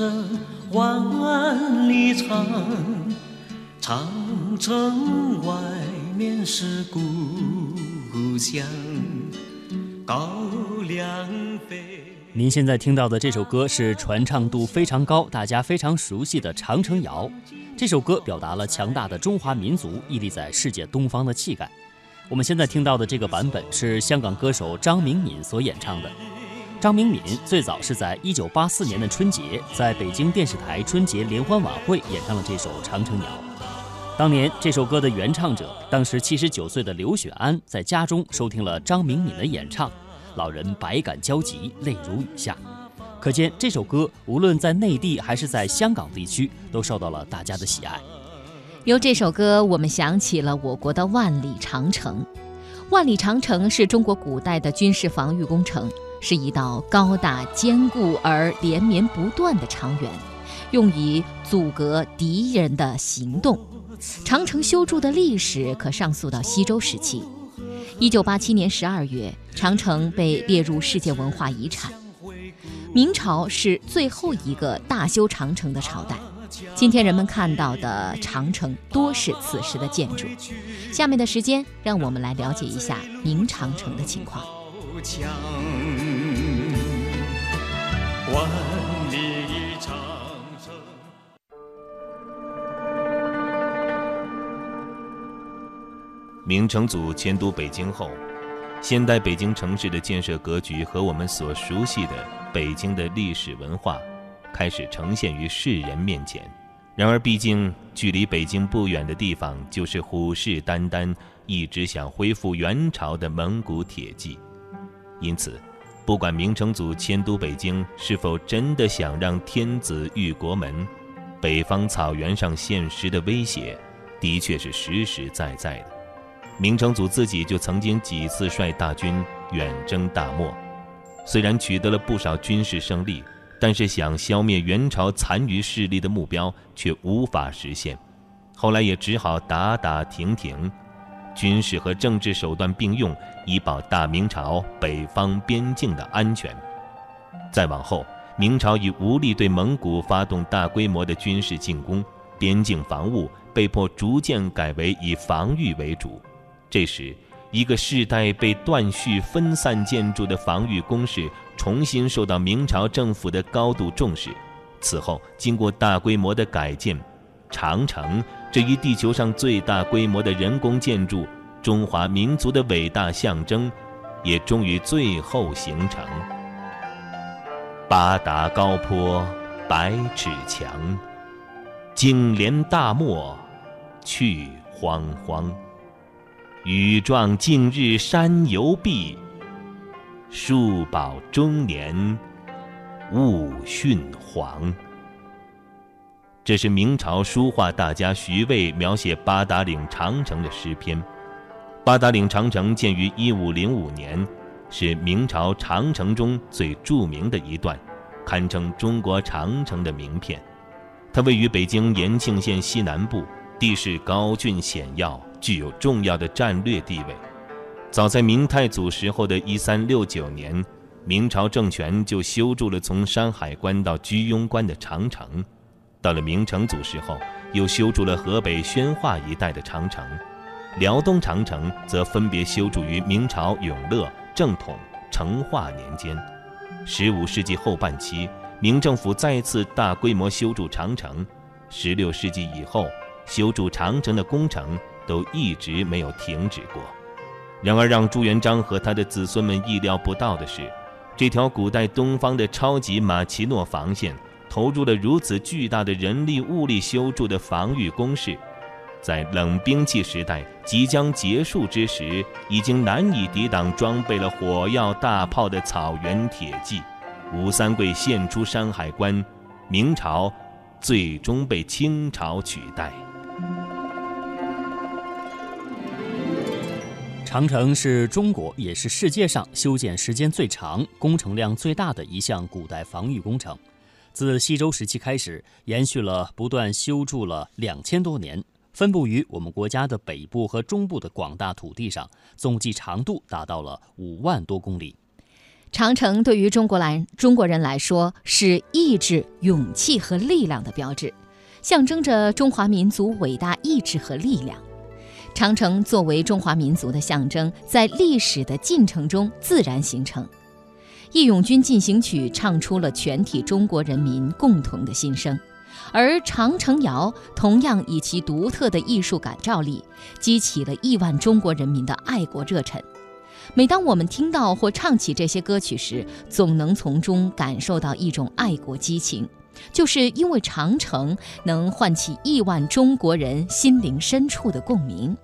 万里长城万里长，长城外面是故乡。高粱飞。您现在听到的这首歌是传唱度非常高、大家非常熟悉的《长城谣》。这首歌表达了强大的中华民族屹立在世界东方的气概。我们现在听到的这个版本是香港歌手张明敏所演唱的。张明敏最早是在1984年的春节，在北京电视台春节联欢晚会演唱了这首《长城谣》。当年这首歌的原唱者，当时79岁的刘雪安，在家中收听了张明敏的演唱。老人百感交集，泪如雨下，可见这首歌无论在内地还是在香港地区，都受到了大家的喜爱。由这首歌，我们想起了我国的万里长城。万里长城是中国古代的军事防御工程，是一道高大坚固而连绵不断的长垣，用以阻隔敌人的行动。长城修筑的历史可上溯到西周时期。一九八七年十二月，长城被列入世界文化遗产。明朝是最后一个大修长城的朝代。今天人们看到的长城多是此时的建筑。下面的时间，让我们来了解一下明长城的情况。明成祖迁都北京后，现代北京城市的建设格局和我们所熟悉的北京的历史文化，开始呈现于世人面前。然而，毕竟距离北京不远的地方，就是虎视眈眈、一直想恢复元朝的蒙古铁骑。因此，不管明成祖迁都北京是否真的想让天子御国门，北方草原上现实的威胁，的确是实实在在的。明成祖自己就曾经几次率大军远征大漠，虽然取得了不少军事胜利，但是想消灭元朝残余势力的目标却无法实现。后来也只好打打停停，军事和政治手段并用，以保大明朝北方边境的安全。再往后，明朝已无力对蒙古发动大规模的军事进攻，边境防务被迫逐渐改为以防御为主。这时，一个世代被断续分散建筑的防御工事重新受到明朝政府的高度重视。此后，经过大规模的改建，长城这一地球上最大规模的人工建筑，中华民族的伟大象征，也终于最后形成。八达高坡，百尺墙，经连大漠，去荒荒。羽状净日山犹碧，树宝终年物逊黄。这是明朝书画大家徐渭描写八达岭长城的诗篇。八达岭长城建于一五零五年，是明朝长城中最著名的一段，堪称中国长城的名片。它位于北京延庆县西南部，地势高峻险要。具有重要的战略地位。早在明太祖时候的一三六九年，明朝政权就修筑了从山海关到居庸关的长城。到了明成祖时候，又修筑了河北宣化一带的长城。辽东长城则分别修筑于明朝永乐、正统、成化年间。十五世纪后半期，明政府再次大规模修筑长城。十六世纪以后，修筑长城的工程。都一直没有停止过。然而，让朱元璋和他的子孙们意料不到的是，这条古代东方的超级马奇诺防线，投入了如此巨大的人力物力修筑的防御工事，在冷兵器时代即将结束之时，已经难以抵挡装备了火药大炮的草原铁骑。吴三桂献出山海关，明朝最终被清朝取代。长城是中国也是世界上修建时间最长、工程量最大的一项古代防御工程。自西周时期开始，延续了不断修筑了两千多年，分布于我们国家的北部和中部的广大土地上，总计长度达到了五万多公里。长城对于中国来中国人来说是意志、勇气和力量的标志，象征着中华民族伟大意志和力量。长城作为中华民族的象征，在历史的进程中自然形成。《义勇军进行曲》唱出了全体中国人民共同的心声，而《长城谣》同样以其独特的艺术感召力，激起了亿万中国人民的爱国热忱。每当我们听到或唱起这些歌曲时，总能从中感受到一种爱国激情，就是因为长城能唤起亿万中国人心灵深处的共鸣。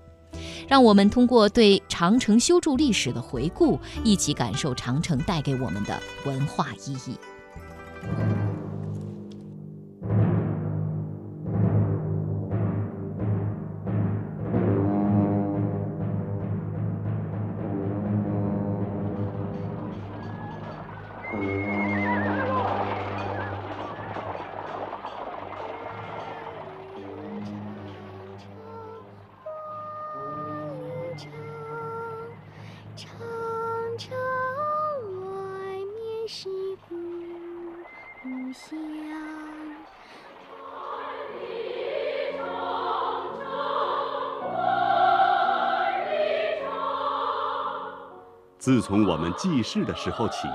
让我们通过对长城修筑历史的回顾，一起感受长城带给我们的文化意义。自从我们记事的时候起，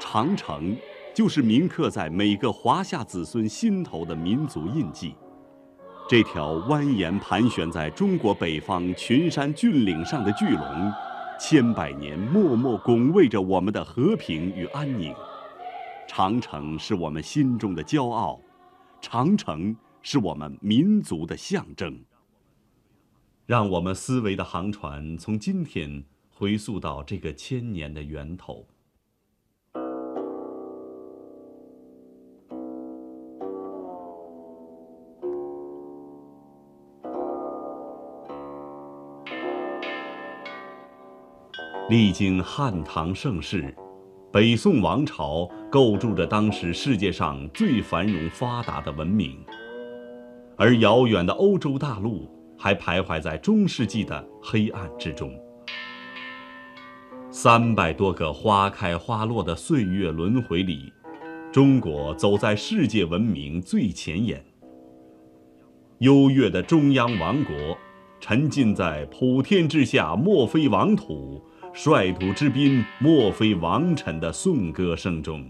长城就是铭刻在每个华夏子孙心头的民族印记。这条蜿蜒盘旋在中国北方群山峻岭上的巨龙，千百年默默拱卫着我们的和平与安宁。长城是我们心中的骄傲，长城是我们民族的象征。让我们思维的航船从今天。回溯到这个千年的源头，历经汉唐盛世，北宋王朝构筑着当时世界上最繁荣发达的文明，而遥远的欧洲大陆还徘徊在中世纪的黑暗之中。三百多个花开花落的岁月轮回里，中国走在世界文明最前沿。优越的中央王国，沉浸在普天之下莫非王土，率土之滨莫非王臣的颂歌声中。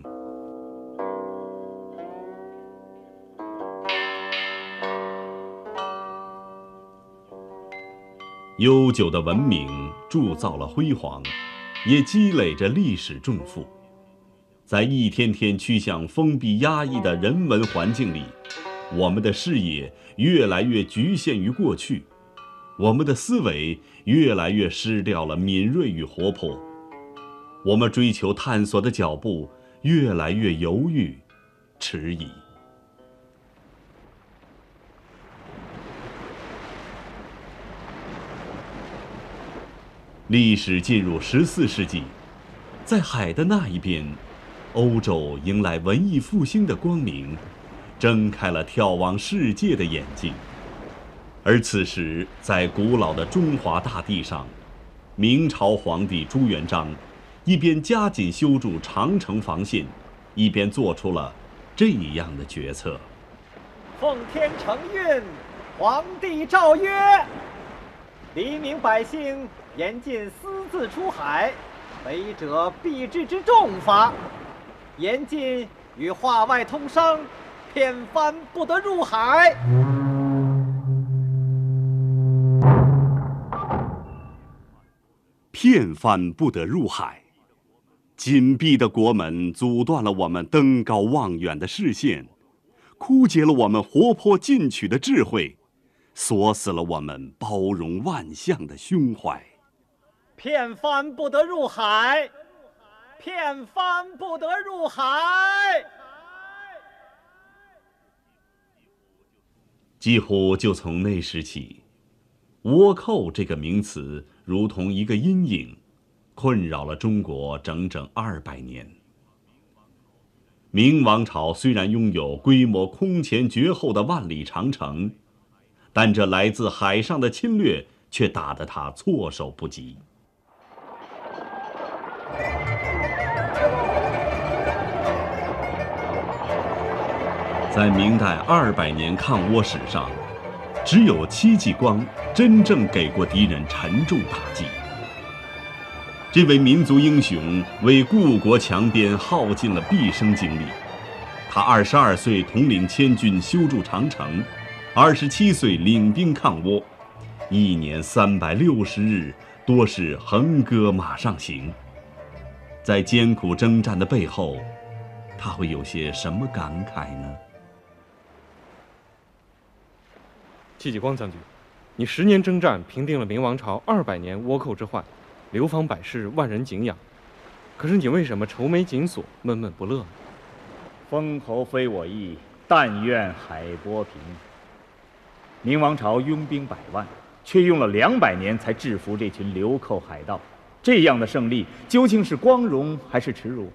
悠久的文明铸造了辉煌。也积累着历史重负，在一天天趋向封闭压抑的人文环境里，我们的视野越来越局限于过去，我们的思维越来越失掉了敏锐与活泼，我们追求探索的脚步越来越犹豫、迟疑。历史进入十四世纪，在海的那一边，欧洲迎来文艺复兴的光明，睁开了眺望世界的眼睛。而此时，在古老的中华大地上，明朝皇帝朱元璋一边加紧修筑长城防线，一边做出了这样的决策：奉天承运，皇帝诏曰，黎民百姓。严禁私自出海，违者必治之重罚。严禁与化外通商，骗帆不得入海。骗帆不得入海，紧闭的国门阻断了我们登高望远的视线，枯竭了我们活泼进取的智慧，锁死了我们包容万象的胸怀。片帆不得入海，片帆不得入海。几乎就从那时起，“倭寇”这个名词如同一个阴影，困扰了中国整整二百年。明王朝虽然拥有规模空前绝后的万里长城，但这来自海上的侵略却打得他措手不及。在明代二百年抗倭史上，只有戚继光真正给过敌人沉重打击。这位民族英雄为故国强边耗尽了毕生精力，他二十二岁统领千军修筑长城。二十七岁领兵抗倭，一年三百六十日多是横戈马上行。在艰苦征战的背后，他会有些什么感慨呢？戚继光将军，你十年征战，平定了明王朝二百年倭寇之患，流芳百世，万人敬仰。可是你为什么愁眉紧锁，闷闷不乐呢？封侯非我意，但愿海波平。明王朝拥兵百万，却用了两百年才制服这群流寇海盗，这样的胜利究竟是光荣还是耻辱？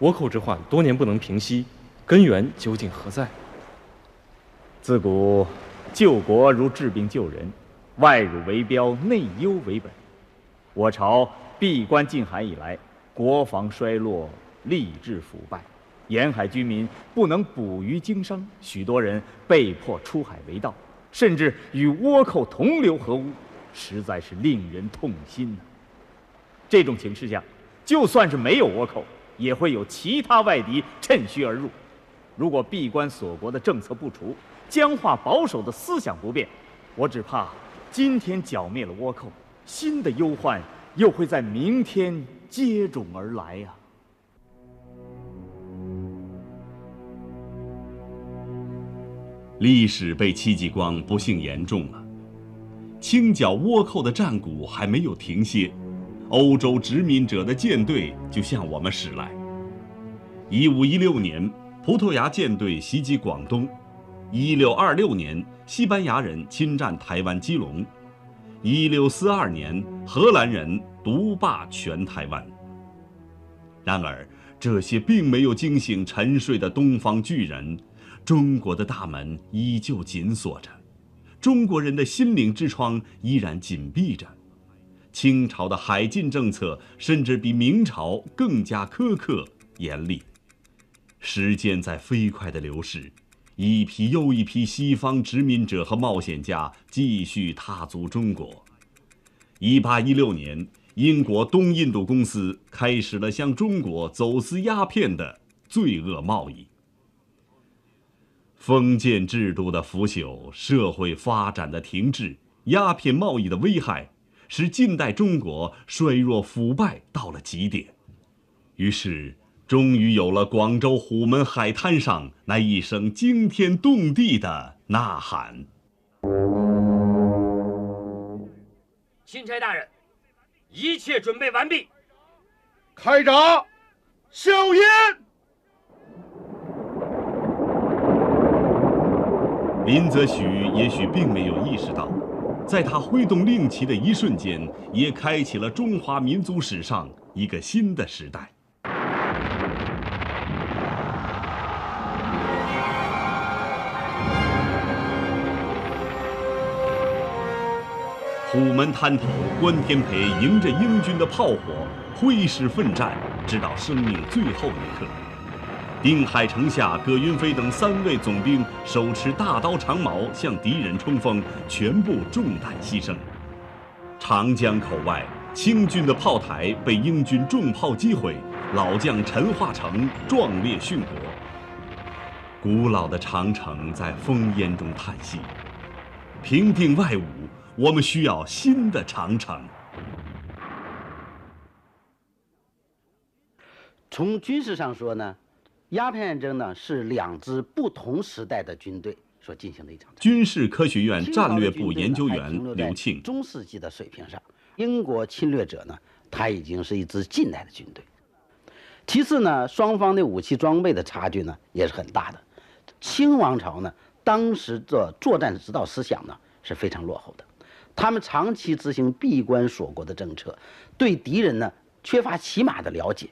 倭寇之患多年不能平息，根源究竟何在？自古救国如治病救人，外辱为标，内忧为本。我朝闭关禁海以来，国防衰落，吏治腐败。沿海居民不能捕鱼经商，许多人被迫出海为盗，甚至与倭寇同流合污，实在是令人痛心呐。这种情势下，就算是没有倭寇，也会有其他外敌趁虚而入。如果闭关锁国的政策不除，僵化保守的思想不变，我只怕今天剿灭了倭寇，新的忧患又会在明天接踵而来呀。历史被戚继光不幸言中了。清剿倭寇的战鼓还没有停歇，欧洲殖民者的舰队就向我们驶来。一五一六年，葡萄牙舰队袭击广东；一六二六年，西班牙人侵占台湾基隆；一六四二年，荷兰人独霸全台湾。然而，这些并没有惊醒沉睡的东方巨人。中国的大门依旧紧锁着，中国人的心灵之窗依然紧闭着。清朝的海禁政策甚至比明朝更加苛刻严厉。时间在飞快地流逝，一批又一批西方殖民者和冒险家继续踏足中国。一八一六年，英国东印度公司开始了向中国走私鸦片的罪恶贸易。封建制度的腐朽，社会发展的停滞，鸦片贸易的危害，使近代中国衰弱腐败到了极点。于是，终于有了广州虎门海滩上那一声惊天动地的呐喊：“钦差大人，一切准备完毕，开闸，硝烟。”林则徐也许并没有意识到，在他挥动令旗的一瞬间，也开启了中华民族史上一个新的时代。虎门滩头，关天培迎着英军的炮火，挥师奋战，直到生命最后一刻。定海城下，葛云飞等三位总兵手持大刀长矛向敌人冲锋，全部中弹牺牲。长江口外，清军的炮台被英军重炮击毁，老将陈化成壮烈殉国。古老的长城在烽烟中叹息。平定外侮，我们需要新的长城。从军事上说呢？鸦片战争呢，是两支不同时代的军队所进行的一场。军事科学院战略部研究员刘庆，中世纪的水平上，英国侵略者呢，他已经是一支近代的军队。其次呢，双方的武器装备的差距呢，也是很大的。清王朝呢，当时的作战指导思想呢，是非常落后的，他们长期执行闭关锁国的政策，对敌人呢，缺乏起码的了解，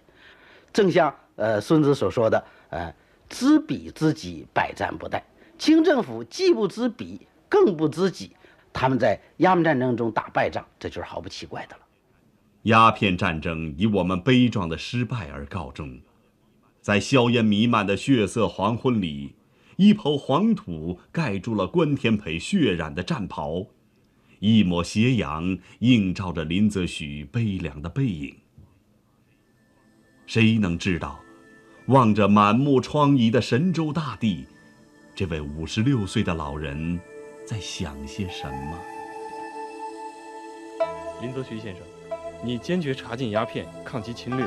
正像。呃，孙子所说的，呃，知彼知己，百战不殆。清政府既不知彼，更不知己，他们在鸦片战争中打败仗，这就是毫不奇怪的了。鸦片战争以我们悲壮的失败而告终，在硝烟弥漫的血色黄昏里，一抔黄土盖住了关天培血染的战袍，一抹斜阳映照着林则徐悲凉的背影。谁能知道，望着满目疮痍的神州大地，这位五十六岁的老人在想些什么？林则徐先生，你坚决查禁鸦片，抗击侵略，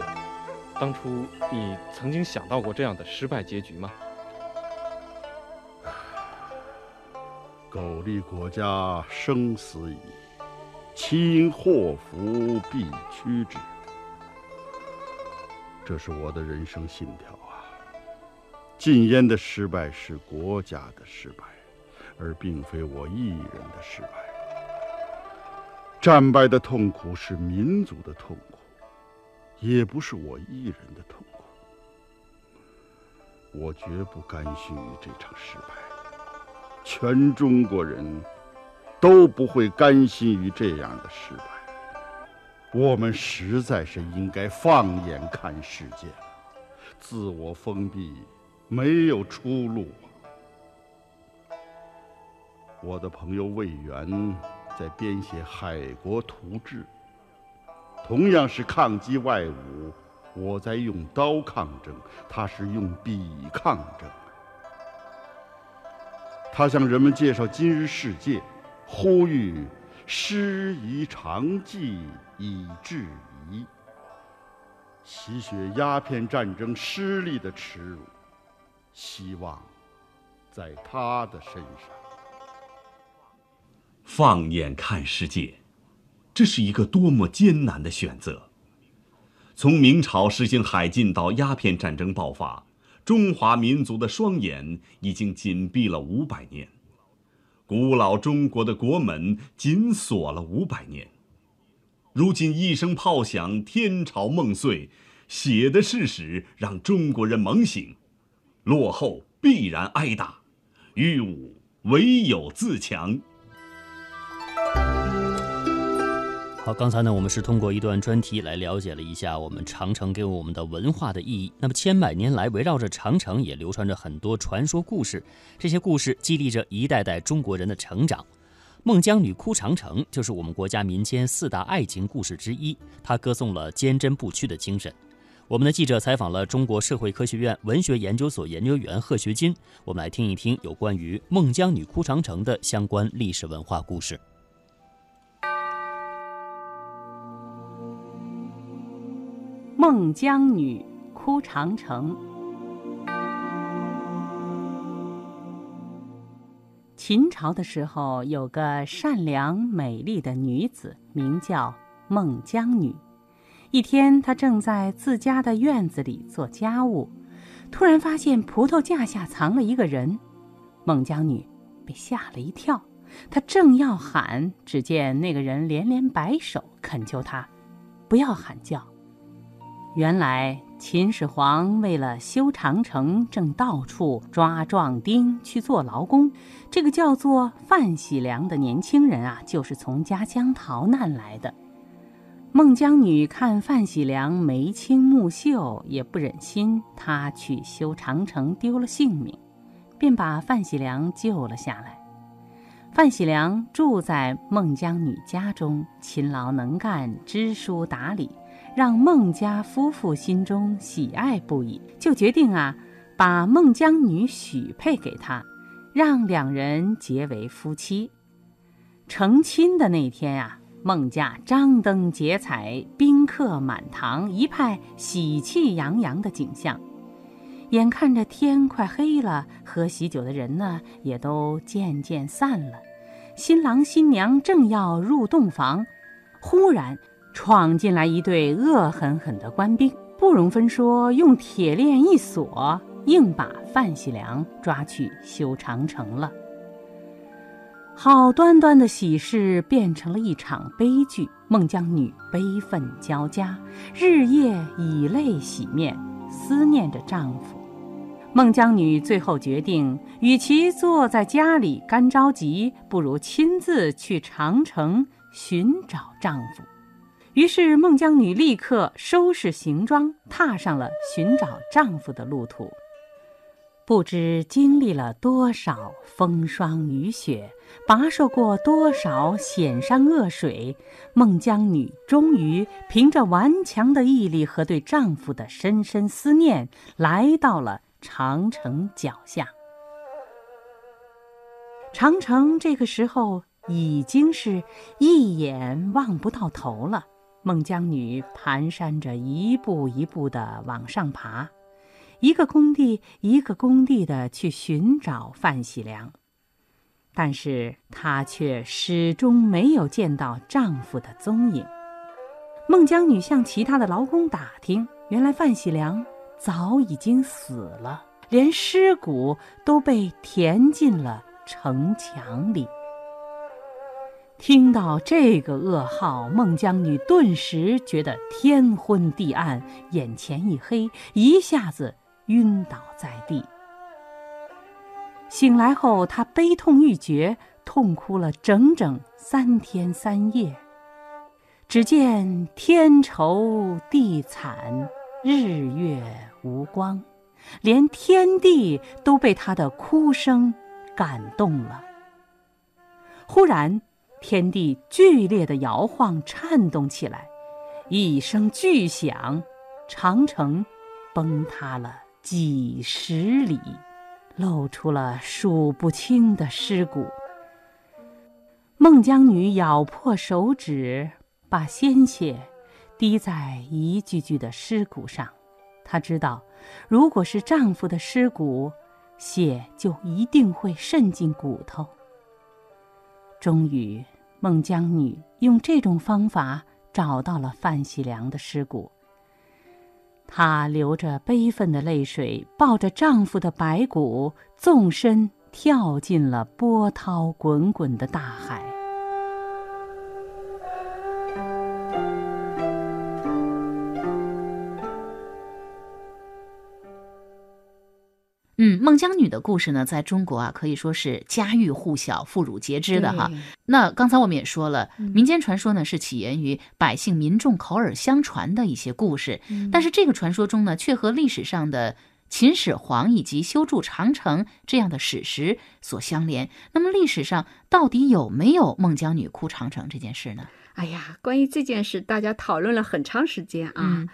当初你曾经想到过这样的失败结局吗？苟利国家生死以，其因祸福必趋之。这是我的人生信条啊！禁烟的失败是国家的失败，而并非我一人的失败。战败的痛苦是民族的痛苦，也不是我一人的痛苦。我绝不甘心于这场失败，全中国人都不会甘心于这样的失败。我们实在是应该放眼看世界了，自我封闭没有出路！我的朋友魏源在编写《海国图志》，同样是抗击外侮，我在用刀抗争，他是用笔抗争。他向人们介绍今日世界，呼吁师夷长技。以质疑，吸血鸦片战争失利的耻辱，希望在他的身上。放眼看世界，这是一个多么艰难的选择。从明朝实行海禁到鸦片战争爆发，中华民族的双眼已经紧闭了五百年，古老中国的国门紧锁了五百年。如今一声炮响，天朝梦碎，写的事实让中国人猛醒，落后必然挨打，御侮唯有自强。好，刚才呢，我们是通过一段专题来了解了一下我们长城给我们的文化的意义。那么千百年来，围绕着长城也流传着很多传说故事，这些故事激励着一代代中国人的成长。孟姜女哭长城就是我们国家民间四大爱情故事之一，它歌颂了坚贞不屈的精神。我们的记者采访了中国社会科学院文学研究所研究员贺学金，我们来听一听有关于孟姜女哭长城的相关历史文化故事。孟姜女哭长城。秦朝的时候，有个善良美丽的女子，名叫孟姜女。一天，她正在自家的院子里做家务，突然发现葡萄架下藏了一个人。孟姜女被吓了一跳，她正要喊，只见那个人连连摆手，恳求她不要喊叫。原来。秦始皇为了修长城，正到处抓壮丁去做劳工。这个叫做范喜良的年轻人啊，就是从家乡逃难来的。孟姜女看范喜良眉清目秀，也不忍心他去修长城丢了性命，便把范喜良救了下来。范喜良住在孟姜女家中，勤劳能干，知书达理。让孟家夫妇心中喜爱不已，就决定啊，把孟姜女许配给他，让两人结为夫妻。成亲的那天啊，孟家张灯结彩，宾客满堂，一派喜气洋洋的景象。眼看着天快黑了，喝喜酒的人呢也都渐渐散了。新郎新娘正要入洞房，忽然。闯进来一队恶狠狠的官兵，不容分说，用铁链一锁，硬把范喜良抓去修长城了。好端端的喜事变成了一场悲剧，孟姜女悲愤交加，日夜以泪洗面，思念着丈夫。孟姜女最后决定，与其坐在家里干着急，不如亲自去长城寻找丈夫。于是，孟姜女立刻收拾行装，踏上了寻找丈夫的路途。不知经历了多少风霜雨雪，跋涉过多少险山恶水，孟姜女终于凭着顽强的毅力和对丈夫的深深思念，来到了长城脚下。长城这个时候已经是一眼望不到头了。孟姜女蹒跚着，一步一步地往上爬。一个工地一个工地的去寻找范喜良，但是她却始终没有见到丈夫的踪影。孟姜女向其他的劳工打听，原来范喜良早已经死了，连尸骨都被填进了城墙里。听到这个噩耗，孟姜女顿时觉得天昏地暗，眼前一黑，一下子。晕倒在地。醒来后，她悲痛欲绝，痛哭了整整三天三夜。只见天愁地惨，日月无光，连天地都被她的哭声感动了。忽然，天地剧烈的摇晃、颤动起来，一声巨响，长城崩塌了。几十里，露出了数不清的尸骨。孟姜女咬破手指，把鲜血滴在一具具的尸骨上。她知道，如果是丈夫的尸骨，血就一定会渗进骨头。终于，孟姜女用这种方法找到了范喜良的尸骨。她流着悲愤的泪水，抱着丈夫的白骨，纵身跳进了波涛滚滚的大海。孟姜女的故事呢，在中国啊，可以说是家喻户晓、妇孺皆知的哈。那刚才我们也说了，民间传说呢是起源于百姓民众口耳相传的一些故事，但是这个传说中呢，却和历史上的秦始皇以及修筑长城这样的史实所相连。那么历史上到底有没有孟姜女哭长城这件事呢？哎呀，关于这件事，大家讨论了很长时间啊。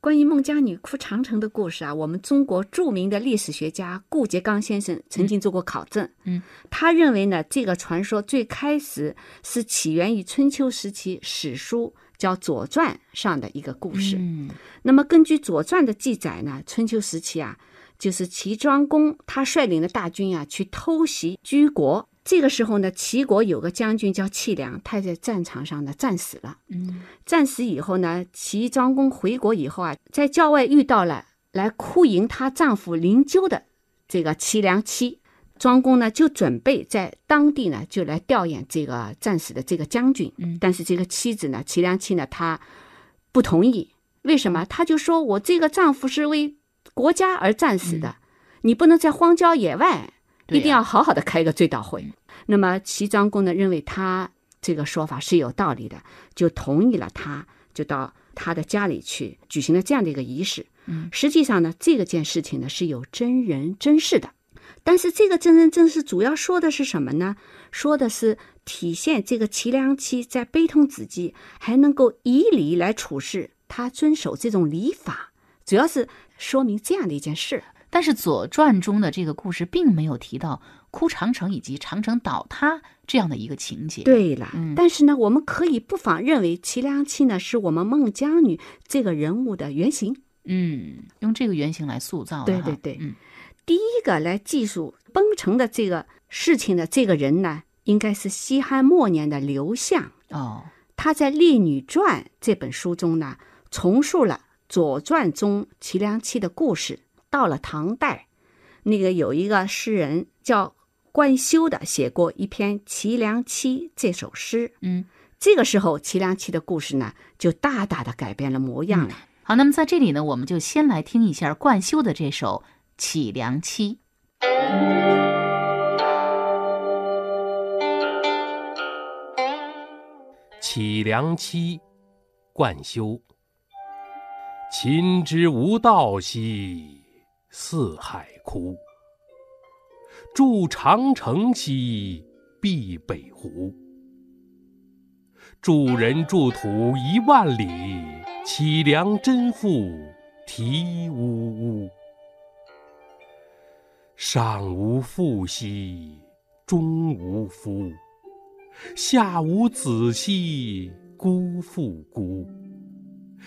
关于孟姜女哭长城的故事啊，我们中国著名的历史学家顾颉刚先生曾经做过考证。嗯，他认为呢，这个传说最开始是起源于春秋时期史书叫《左传》上的一个故事。嗯，那么根据《左传》的记载呢，春秋时期啊，就是齐庄公他率领的大军啊去偷袭居国。这个时候呢，齐国有个将军叫戚良，他在战场上呢战死了。嗯，战死以后呢，齐庄公回国以后啊，在郊外遇到了来哭迎她丈夫灵柩的这个齐良妻，庄公呢就准备在当地呢就来吊唁这个战死的这个将军。嗯，但是这个妻子呢，齐良妻呢，她不同意。为什么？她就说我这个丈夫是为国家而战死的，你不能在荒郊野外。一定要好好的开一个追悼会。那么齐庄公呢，认为他这个说法是有道理的，就同意了。他就到他的家里去举行了这样的一个仪式。嗯，实际上呢，这个件事情呢是有真人真事的。但是这个真人真事主要说的是什么呢？说的是体现这个齐梁妻在悲痛之际还能够以礼来处事，他遵守这种礼法，主要是说明这样的一件事。但是《左传》中的这个故事并没有提到哭长城以及长城倒塌这样的一个情节。对了，嗯，但是呢，我们可以不妨认为齐良妻呢是我们孟姜女这个人物的原型。嗯，用这个原型来塑造。对对对，嗯，第一个来记述崩城的这个事情的这个人呢，应该是西汉末年的刘向。哦，他在《列女传》这本书中呢，重述了《左传》中齐良妻的故事。到了唐代，那个有一个诗人叫关修的，写过一篇《齐梁妻》这首诗。嗯，这个时候齐梁妻的故事呢，就大大的改变了模样了。好，那么在这里呢，我们就先来听一下冠修的这首《齐梁妻》。齐梁妻，冠修。秦之无道兮。四海枯，筑长城兮避北湖。筑人筑土一万里，凄凉真赋啼呜呜。上无父兮中无夫，下无子兮孤复孤。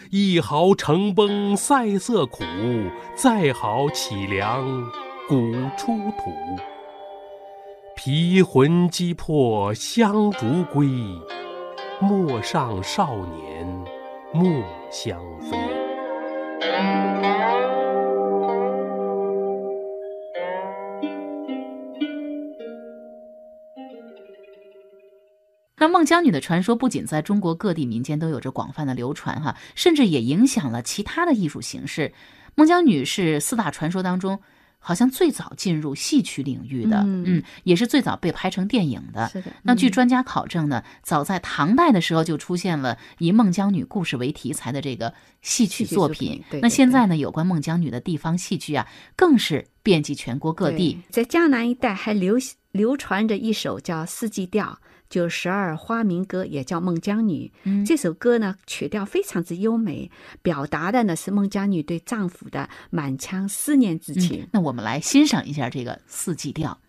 一毫成崩塞色苦，再毫起梁古出土。皮魂击破香烛归，陌上少年莫相飞。孟姜女的传说不仅在中国各地民间都有着广泛的流传哈，甚至也影响了其他的艺术形式。孟姜女是四大传说当中好像最早进入戏曲领域的，嗯，也是最早被拍成电影的。是的。那据专家考证呢，早在唐代的时候就出现了以孟姜女故事为题材的这个戏曲作品。那现在呢，有关孟姜女的地方戏剧啊，更是遍及全国各地。在江南一带还流流传着一首叫《四季调》。就十二花名歌也叫《孟姜女》，这首歌呢曲调非常之优美，表达的呢是孟姜女对丈夫的满腔思念之情。那我们来欣赏一下这个《四季调》。